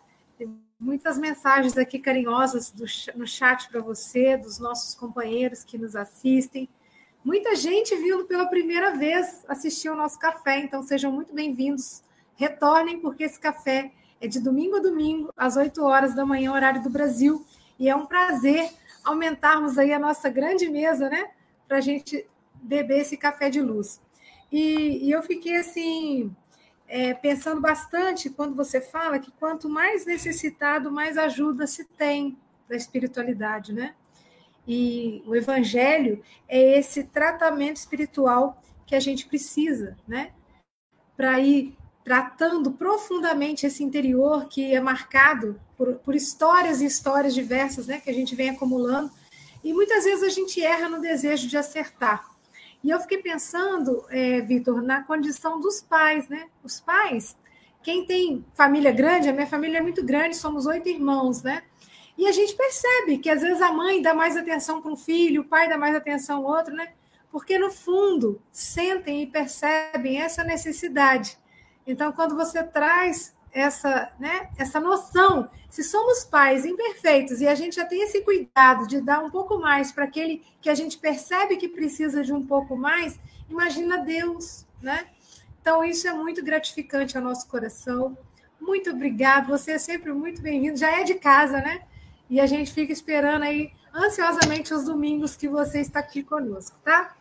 muitas mensagens aqui carinhosas do, no chat para você, dos nossos companheiros que nos assistem. Muita gente vindo pela primeira vez assistir ao nosso café, então sejam muito bem-vindos. Retornem, porque esse café é de domingo a domingo, às 8 horas da manhã, horário do Brasil. E é um prazer aumentarmos aí a nossa grande mesa, né? Para a gente beber esse café de luz. E, e eu fiquei assim, é, pensando bastante quando você fala que quanto mais necessitado, mais ajuda se tem da espiritualidade, né? E o evangelho é esse tratamento espiritual que a gente precisa, né? Para ir tratando profundamente esse interior que é marcado por, por histórias e histórias diversas, né? Que a gente vem acumulando. E muitas vezes a gente erra no desejo de acertar. E eu fiquei pensando, é, Vitor, na condição dos pais, né? Os pais, quem tem família grande, a minha família é muito grande, somos oito irmãos, né? E a gente percebe que às vezes a mãe dá mais atenção para um filho, o pai dá mais atenção ao outro, né? Porque no fundo sentem e percebem essa necessidade. Então, quando você traz essa, né, essa noção, se somos pais imperfeitos e a gente já tem esse cuidado de dar um pouco mais para aquele que a gente percebe que precisa de um pouco mais, imagina Deus, né? Então, isso é muito gratificante ao nosso coração. Muito obrigado, você é sempre muito bem-vindo. Já é de casa, né? E a gente fica esperando aí ansiosamente os domingos que você está aqui conosco, tá?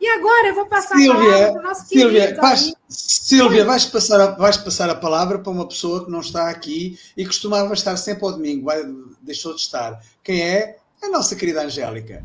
E agora eu vou passar Silvia, a palavra para o nosso Silvia, querido. Vais, Silvia, vais passar, a, vais passar a palavra para uma pessoa que não está aqui e costumava estar sempre ao domingo, vai, deixou de estar. Quem é? A nossa querida Angélica.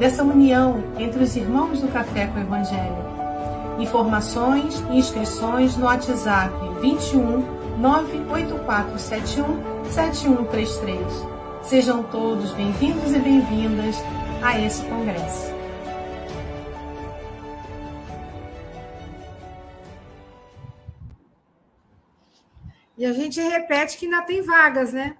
dessa união entre os irmãos do Café com o Evangelho. Informações e inscrições no WhatsApp 21 98471 7133. Sejam todos bem-vindos e bem-vindas a esse congresso. E a gente repete que ainda tem vagas, né?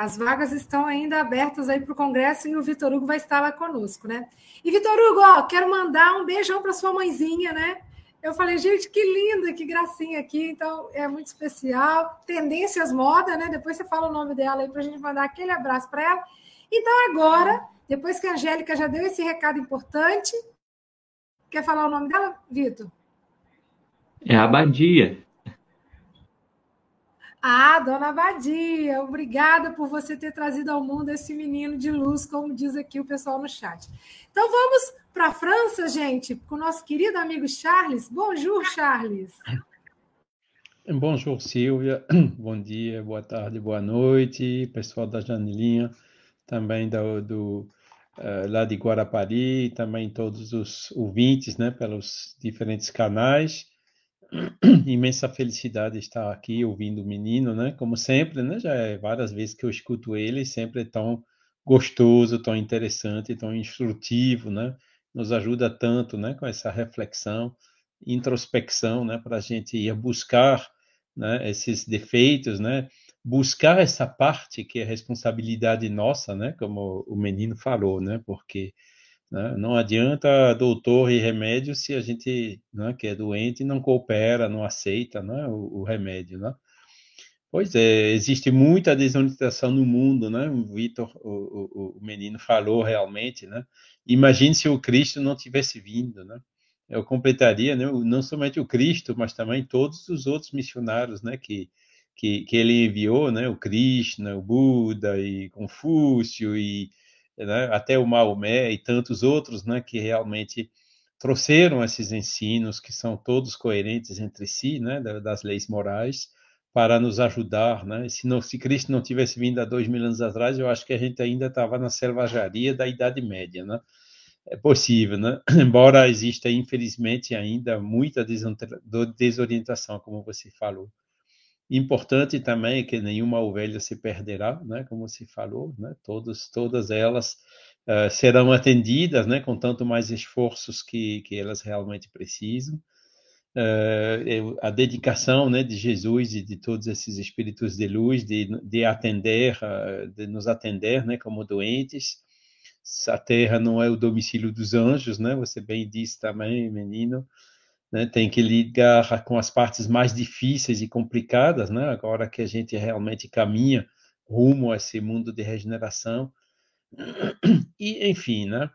As vagas estão ainda abertas aí para o Congresso e o Vitor Hugo vai estar lá conosco, né? E Vitor Hugo, ó, quero mandar um beijão para sua mãezinha, né? Eu falei, gente, que linda, que gracinha aqui, então é muito especial. Tendências Moda, né? Depois você fala o nome dela aí para a gente mandar aquele abraço para ela. Então, agora, depois que a Angélica já deu esse recado importante, quer falar o nome dela, Vitor? É a Abadia. Ah, dona Badia, obrigada por você ter trazido ao mundo esse menino de luz, como diz aqui o pessoal no chat. Então vamos para a França, gente, com o nosso querido amigo Charles. Bonjour, Charles. Bonjour, Silvia. Bom dia, boa tarde, boa noite, pessoal da Janelinha, também do, do uh, lá de Guarapari, também todos os ouvintes, né, pelos diferentes canais. Imensa felicidade estar aqui ouvindo o menino, né? Como sempre, né? Já é várias vezes que eu escuto ele, sempre é tão gostoso, tão interessante, tão instrutivo, né? Nos ajuda tanto, né? Com essa reflexão, introspecção, né? Para a gente ir buscar, né? Esses defeitos, né? Buscar essa parte que é responsabilidade nossa, né? Como o menino falou, né? Porque né? Não adianta doutor e remédio se a gente, né, que é doente, não coopera, não aceita né, o, o remédio. Né? Pois é, existe muita desorientação no mundo, né? O Vitor, o, o, o, menino falou realmente, né? Imagine se o Cristo não tivesse vindo, né? Eu completaria, né? Não somente o Cristo, mas também todos os outros missionários, né? Que, que, que ele enviou, né? O Krishna, o Buda e Confúcio e né, até o Maomé e tantos outros, né, que realmente trouxeram esses ensinos que são todos coerentes entre si, né, das leis morais, para nos ajudar, né? Se, não, se Cristo não tivesse vindo há dois mil anos atrás, eu acho que a gente ainda estava na selvageria da Idade Média, né? É possível, né? Embora exista, infelizmente, ainda muita desorientação, como você falou. Importante também que nenhuma ovelha se perderá, né? Como se falou, né? Todos, todas elas uh, serão atendidas, né? Com tanto mais esforços que, que elas realmente precisam. Uh, a dedicação, né? De Jesus e de todos esses espíritos de luz de, de atender, uh, de nos atender, né? Como doentes. A Terra não é o domicílio dos anjos, né? Você bem disse também, menino né, tem que lidar com as partes mais difíceis e complicadas, né, agora que a gente realmente caminha rumo a esse mundo de regeneração. E, enfim, né,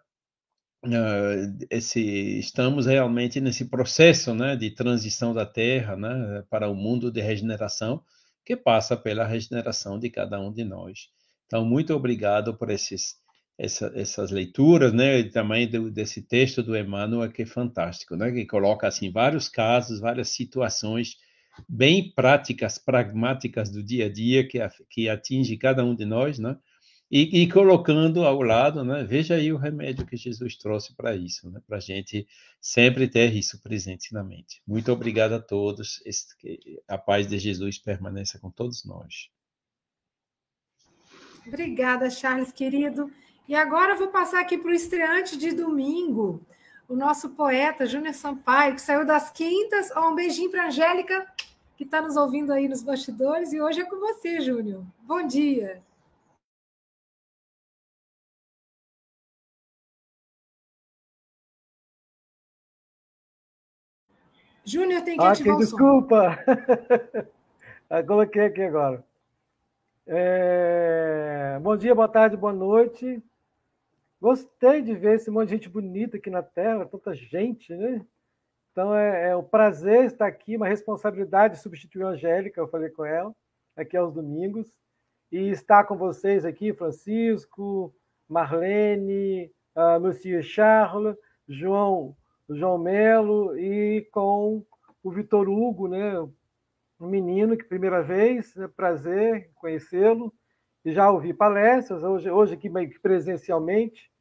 uh, esse, estamos realmente nesse processo né, de transição da Terra né, para o mundo de regeneração, que passa pela regeneração de cada um de nós. Então, muito obrigado por esses essa, essas leituras, né, e também do, desse texto do Emmanuel que é fantástico, né, que coloca assim vários casos, várias situações bem práticas, pragmáticas do dia a dia que, que atinge cada um de nós, né? E, e, colocando ao lado, né? Veja aí o remédio que Jesus trouxe para isso, né? Para a gente sempre ter isso presente na mente. Muito obrigado a todos. A paz de Jesus permaneça com todos nós. Obrigada, Charles, querido. E agora eu vou passar aqui para o estreante de domingo, o nosso poeta Júnior Sampaio, que saiu das quintas. Oh, um beijinho para a Angélica, que está nos ouvindo aí nos bastidores. E hoje é com você, Júnior. Bom dia. Júnior tem que ah, ativar que, o desculpa. Coloquei aqui agora. É... Bom dia, boa tarde, boa noite. Gostei de ver esse monte de gente bonita aqui na tela, tanta gente, né? Então é, é um prazer estar aqui, uma responsabilidade substituir a Angélica, eu falei com ela, aqui aos domingos, e estar com vocês aqui, Francisco, Marlene, uh, Monsieur Charles, João João Melo e com o Vitor Hugo, né? um menino que primeira vez, né? prazer conhecê-lo, já ouvi palestras, hoje, hoje aqui presencialmente,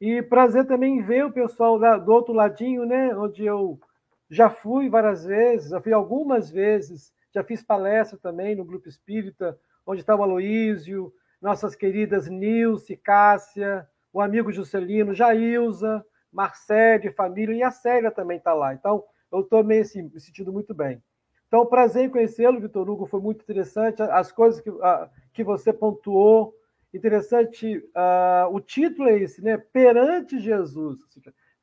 e prazer também ver o pessoal da, do outro ladinho, né? onde eu já fui várias vezes, já fui algumas vezes, já fiz palestra também no Grupo Espírita, onde está o Aloísio, nossas queridas Nilce, Cássia, o amigo Juscelino, Jailza, Marcele, família, e a Célia também está lá. Então, eu estou me sentindo muito bem. Então, prazer em conhecê-lo, Vitor Hugo, foi muito interessante. As coisas que, que você pontuou, interessante. Uh, o título é esse, né? Perante Jesus,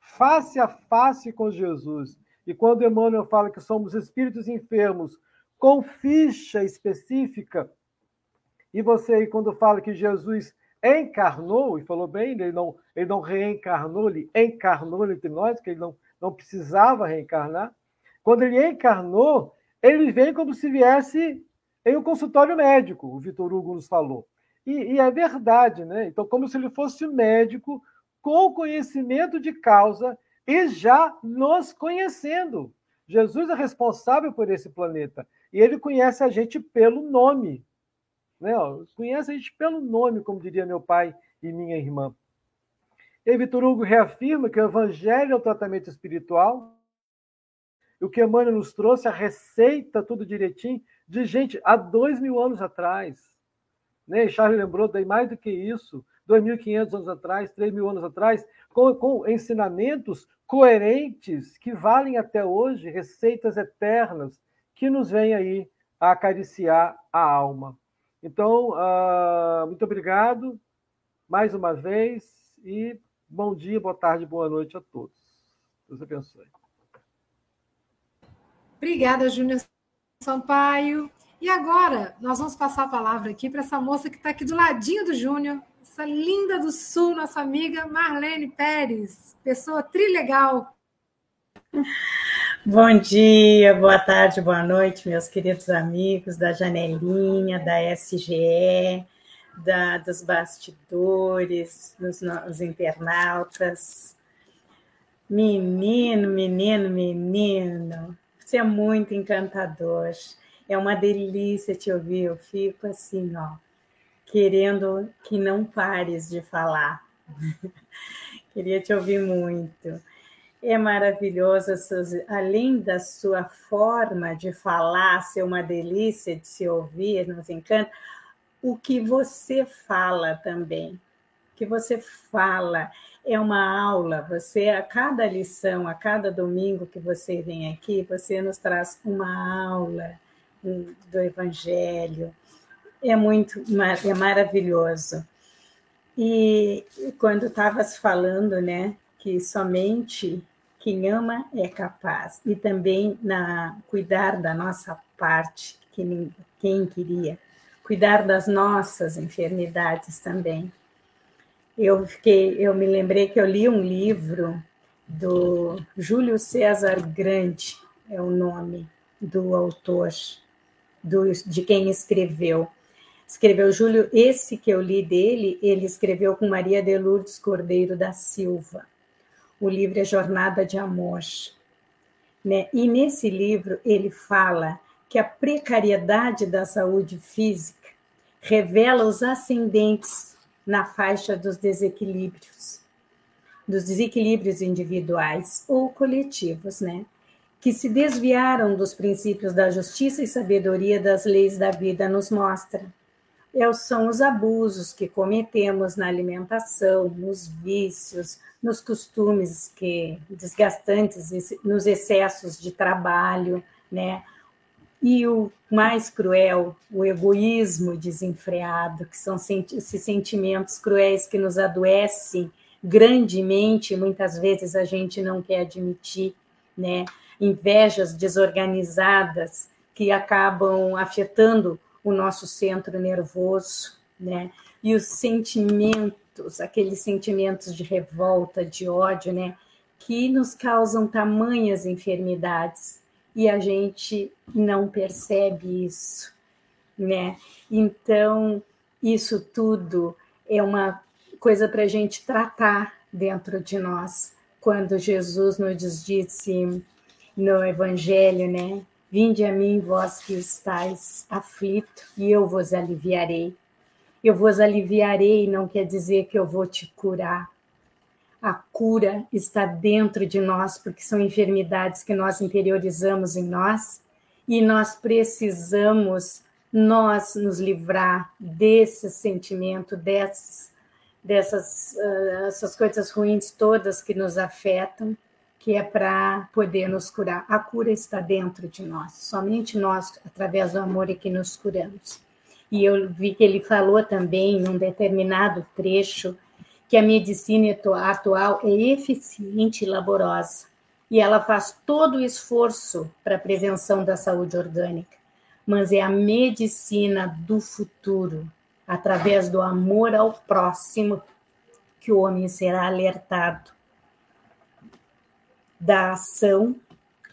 face a face com Jesus. E quando Emmanuel fala que somos espíritos enfermos com ficha específica, e você aí, quando fala que Jesus encarnou, e falou bem, ele não, ele não reencarnou, ele encarnou entre nós, que ele não, não precisava reencarnar. Quando ele encarnou, ele vem como se viesse em um consultório médico, o Vitor Hugo nos falou. E, e é verdade, né? Então, como se ele fosse médico com conhecimento de causa e já nos conhecendo. Jesus é responsável por esse planeta e ele conhece a gente pelo nome. Né? Conhece a gente pelo nome, como diria meu pai e minha irmã. E Vitor Hugo reafirma que o evangelho é o tratamento espiritual. O que Emmanuel nos trouxe, a receita, tudo direitinho, de gente há dois mil anos atrás. Né? Charles lembrou, daí mais do que isso, 2.500 anos atrás, 3 mil anos atrás, com, com ensinamentos coerentes que valem até hoje, receitas eternas que nos vêm aí a acariciar a alma. Então, uh, muito obrigado mais uma vez e bom dia, boa tarde, boa noite a todos. Deus abençoe. Obrigada, Júnior Sampaio. E agora, nós vamos passar a palavra aqui para essa moça que está aqui do ladinho do Júnior, essa linda do Sul, nossa amiga Marlene Pérez, pessoa trilegal. Bom dia, boa tarde, boa noite, meus queridos amigos da Janelinha, da SGE, da, dos bastidores, dos, dos internautas. Menino, menino, menino, você é muito encantador. É uma delícia te ouvir. Eu fico assim, ó, querendo que não pares de falar. Queria te ouvir muito é maravilhosa, além da sua forma de falar ser uma delícia de se ouvir, nos encanta, o que você fala também. O que você fala é uma aula, você, a cada lição, a cada domingo que você vem aqui, você nos traz uma aula do Evangelho. É muito, é maravilhoso. E quando estavas falando, né, que somente quem ama é capaz. E também na cuidar da nossa parte, que quem queria, cuidar das nossas enfermidades também. Eu fiquei, eu me lembrei que eu li um livro do Júlio César Grande, é o nome do autor, do, de quem escreveu. Escreveu Júlio, esse que eu li dele, ele escreveu com Maria de Lourdes Cordeiro da Silva o livro é Jornada de Amor. Né? E nesse livro ele fala que a precariedade da saúde física revela os ascendentes na faixa dos desequilíbrios, dos desequilíbrios individuais ou coletivos, né? Que se desviaram dos princípios da justiça e sabedoria das leis da vida nos mostra. É são os abusos que cometemos na alimentação, nos vícios, nos costumes que desgastantes, nos excessos de trabalho, né? E o mais cruel, o egoísmo desenfreado, que são esses sentimentos cruéis que nos adoecem grandemente, muitas vezes a gente não quer admitir, né? Invejas desorganizadas que acabam afetando o nosso centro nervoso, né? E os sentimentos, aqueles sentimentos de revolta, de ódio, né? Que nos causam tamanhas enfermidades e a gente não percebe isso, né? Então, isso tudo é uma coisa para a gente tratar dentro de nós. Quando Jesus nos disse no Evangelho, né? Vinde a mim, vós que estáis aflito, e eu vos aliviarei. Eu vos aliviarei não quer dizer que eu vou te curar, a cura está dentro de nós, porque são enfermidades que nós interiorizamos em nós e nós precisamos nós nos livrar desse sentimento, dessas, dessas uh, essas coisas ruins todas que nos afetam, que é para poder nos curar. A cura está dentro de nós, somente nós, através do amor, é que nos curamos. E eu vi que ele falou também, num determinado trecho, que a medicina atual é eficiente e laborosa e ela faz todo o esforço para a prevenção da saúde orgânica, mas é a medicina do futuro, através do amor ao próximo, que o homem será alertado da ação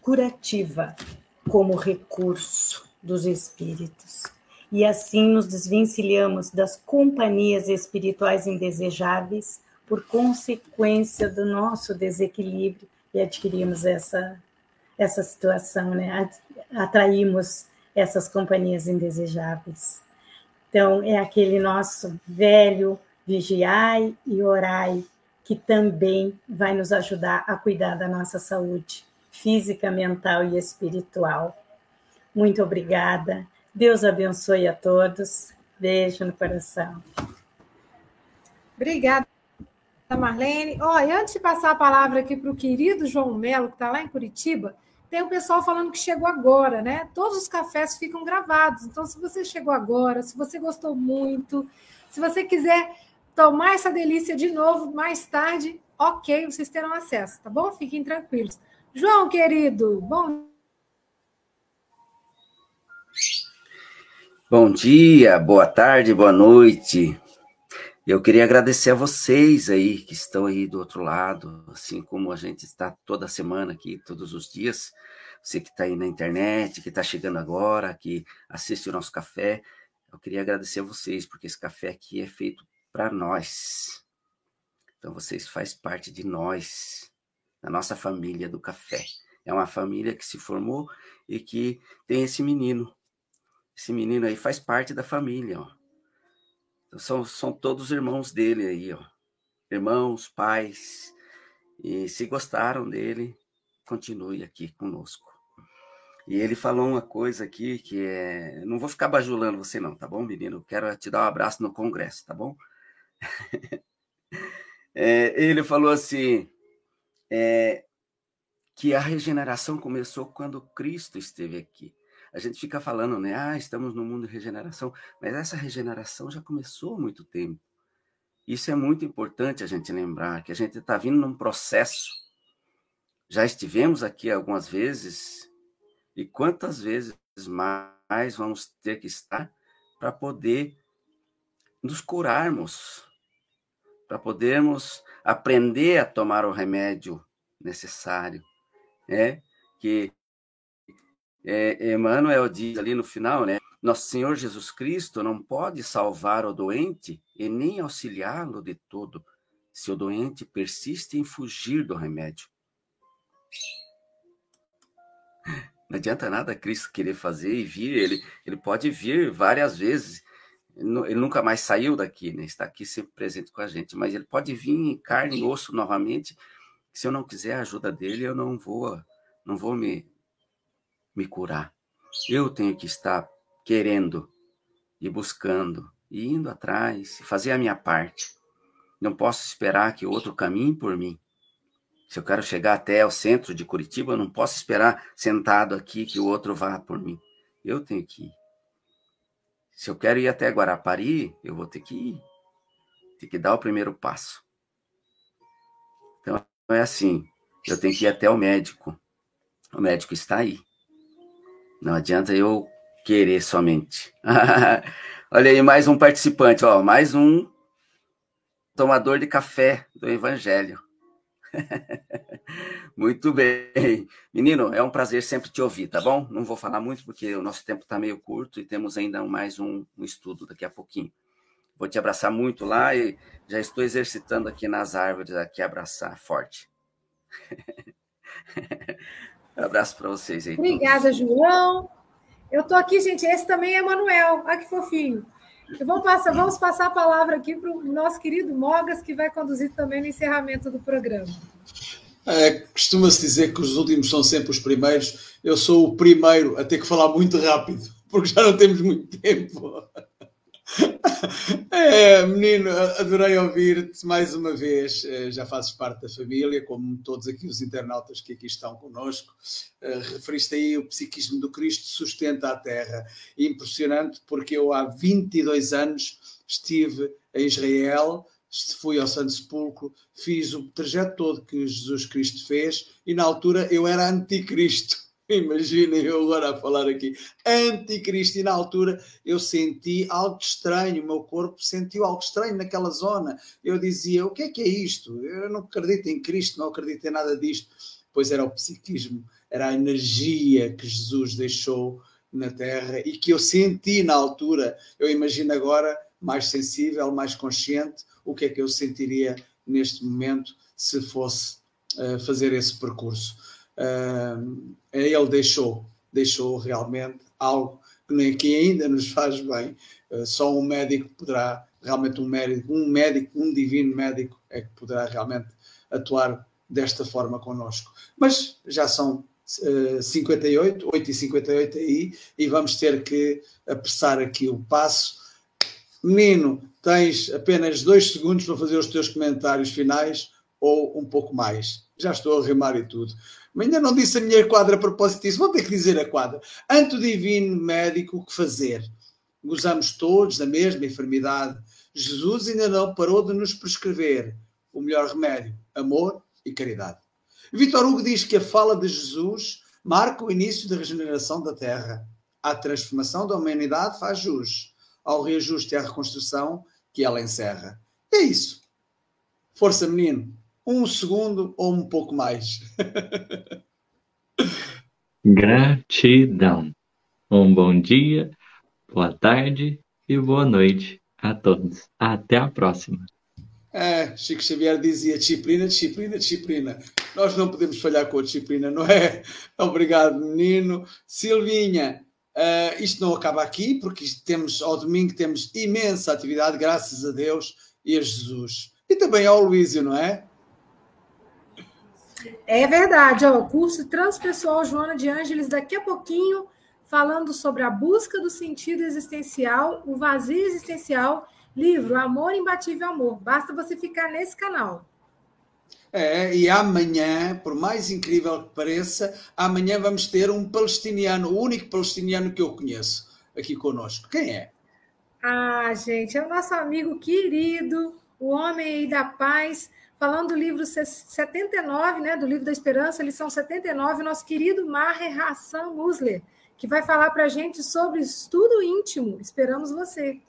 curativa como recurso dos espíritos e assim nos desvencilhamos das companhias espirituais indesejáveis por consequência do nosso desequilíbrio e adquirimos essa essa situação, né? Atraímos essas companhias indesejáveis. Então, é aquele nosso velho vigiai e orai que também vai nos ajudar a cuidar da nossa saúde física, mental e espiritual. Muito obrigada. Deus abençoe a todos. Beijo no coração. Obrigada, Marlene. Oh, antes de passar a palavra aqui para o querido João Melo, que está lá em Curitiba, tem o pessoal falando que chegou agora, né? Todos os cafés ficam gravados. Então, se você chegou agora, se você gostou muito, se você quiser tomar essa delícia de novo mais tarde, ok, vocês terão acesso, tá bom? Fiquem tranquilos. João, querido, bom Bom dia, boa tarde, boa noite. Eu queria agradecer a vocês aí que estão aí do outro lado, assim como a gente está toda semana aqui, todos os dias. Você que está aí na internet, que está chegando agora, que assiste o nosso café. Eu queria agradecer a vocês, porque esse café aqui é feito para nós. Então vocês fazem parte de nós, da nossa família do café. É uma família que se formou e que tem esse menino, esse menino aí faz parte da família, ó. Então, são, são todos irmãos dele aí, ó. Irmãos, pais. E se gostaram dele, continue aqui conosco. E ele falou uma coisa aqui que é. Não vou ficar bajulando você, não, tá bom, menino? Quero te dar um abraço no congresso, tá bom? é, ele falou assim: é, que a regeneração começou quando Cristo esteve aqui a gente fica falando, né? Ah, estamos no mundo de regeneração, mas essa regeneração já começou há muito tempo. Isso é muito importante a gente lembrar, que a gente está vindo num processo. Já estivemos aqui algumas vezes, e quantas vezes mais vamos ter que estar para poder nos curarmos, para podermos aprender a tomar o remédio necessário, né? Que é, Emmanuel diz ali no final, né? Nosso Senhor Jesus Cristo não pode salvar o doente e nem auxiliá-lo de todo, se o doente persiste em fugir do remédio. Não adianta nada Cristo querer fazer e vir, ele, ele pode vir várias vezes. Ele nunca mais saiu daqui, né? Está aqui sempre presente com a gente, mas ele pode vir em carne e osso novamente. Se eu não quiser a ajuda dele, eu não vou, não vou me, me curar. Eu tenho que estar querendo e buscando, e indo atrás, fazer a minha parte. Não posso esperar que outro caminhe por mim. Se eu quero chegar até o centro de Curitiba, eu não posso esperar sentado aqui que o outro vá por mim. Eu tenho que ir. Se eu quero ir até Guarapari, eu vou ter que ir. Tem que dar o primeiro passo. Então é assim, eu tenho que ir até o médico. O médico está aí. Não adianta eu querer somente. Olha aí, mais um participante, ó, mais um tomador de café do Evangelho. muito bem. Menino, é um prazer sempre te ouvir, tá bom? Não vou falar muito porque o nosso tempo está meio curto e temos ainda mais um, um, estudo daqui a pouquinho. Vou te abraçar muito lá e já estou exercitando aqui nas árvores, aqui abraçar forte. um abraço para vocês aí. Obrigada, todos. João. Eu estou aqui, gente. Esse também é Manuel. Olha que fofinho. Vamos passar, vamos passar a palavra aqui para o nosso querido Mogas, que vai conduzir também no encerramento do programa. É, Costuma-se dizer que os últimos são sempre os primeiros. Eu sou o primeiro a ter que falar muito rápido, porque já não temos muito tempo. É, menino, adorei ouvir-te mais uma vez. É, já fazes parte da família, como todos aqui os internautas que aqui estão conosco. É, referiste aí o psiquismo do Cristo sustenta a terra. Impressionante, porque eu há 22 anos estive em Israel, fui ao Santo Sepulcro, fiz o trajeto todo que Jesus Cristo fez e na altura eu era anticristo Imaginem eu agora a falar aqui, anticristo, e na altura eu senti algo estranho, o meu corpo sentiu algo estranho naquela zona. Eu dizia: o que é que é isto? Eu não acredito em Cristo, não acredito em nada disto. Pois era o psiquismo, era a energia que Jesus deixou na Terra e que eu senti na altura. Eu imagino agora, mais sensível, mais consciente, o que é que eu sentiria neste momento se fosse uh, fazer esse percurso uh, ele deixou, deixou realmente algo que, que ainda nos faz bem. Uh, só um médico poderá, realmente um médico, um médico, um divino médico é que poderá realmente atuar desta forma connosco. Mas já são uh, 58, 8 e 58 aí, e vamos ter que apressar aqui o passo. Menino, tens apenas dois segundos para fazer os teus comentários finais ou um pouco mais. Já estou a rimar e tudo. Ainda não disse a minha quadra a propósito disso. Vou ter que dizer a quadra. Ante o divino médico, o que fazer? Gozamos todos da mesma enfermidade. Jesus ainda não parou de nos prescrever o melhor remédio: amor e caridade. Vitor Hugo diz que a fala de Jesus marca o início da regeneração da terra. A transformação da humanidade faz jus ao reajuste e à reconstrução que ela encerra. É isso. Força, menino um segundo ou um pouco mais. Gratidão. Um bom dia, boa tarde e boa noite a todos. Até a próxima. É, Chico Xavier dizia disciplina, disciplina, disciplina. Nós não podemos falhar com a disciplina, não é? Obrigado, menino. Silvinha, uh, isto não acaba aqui, porque temos, ao domingo temos imensa atividade, graças a Deus e a Jesus. E também ao Luísio, não é? É verdade, ó, curso transpessoal Joana de Ângeles daqui a pouquinho falando sobre a busca do sentido existencial, o vazio existencial, livro Amor Imbatível Amor. Basta você ficar nesse canal. É, e amanhã, por mais incrível que pareça, amanhã vamos ter um palestiniano, o único palestiniano que eu conheço aqui conosco. Quem é? Ah, gente, é o nosso amigo querido, o homem aí da paz, falando do livro 79, né, do livro da Esperança, lição 79, nosso querido Maher Hassan Musler, que vai falar para a gente sobre estudo íntimo. Esperamos você.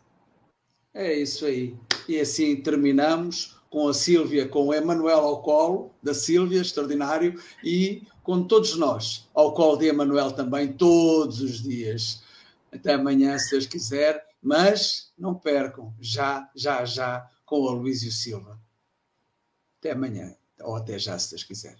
É isso aí. E assim terminamos com a Sílvia, com o Emanuel ao colo, da Sílvia, extraordinário, e com todos nós, ao colo de Emanuel também, todos os dias. Até amanhã, se Deus quiser, mas não percam, já, já, já, com o Luísio Silva. Até amanhã, ou até já, se Deus quiser.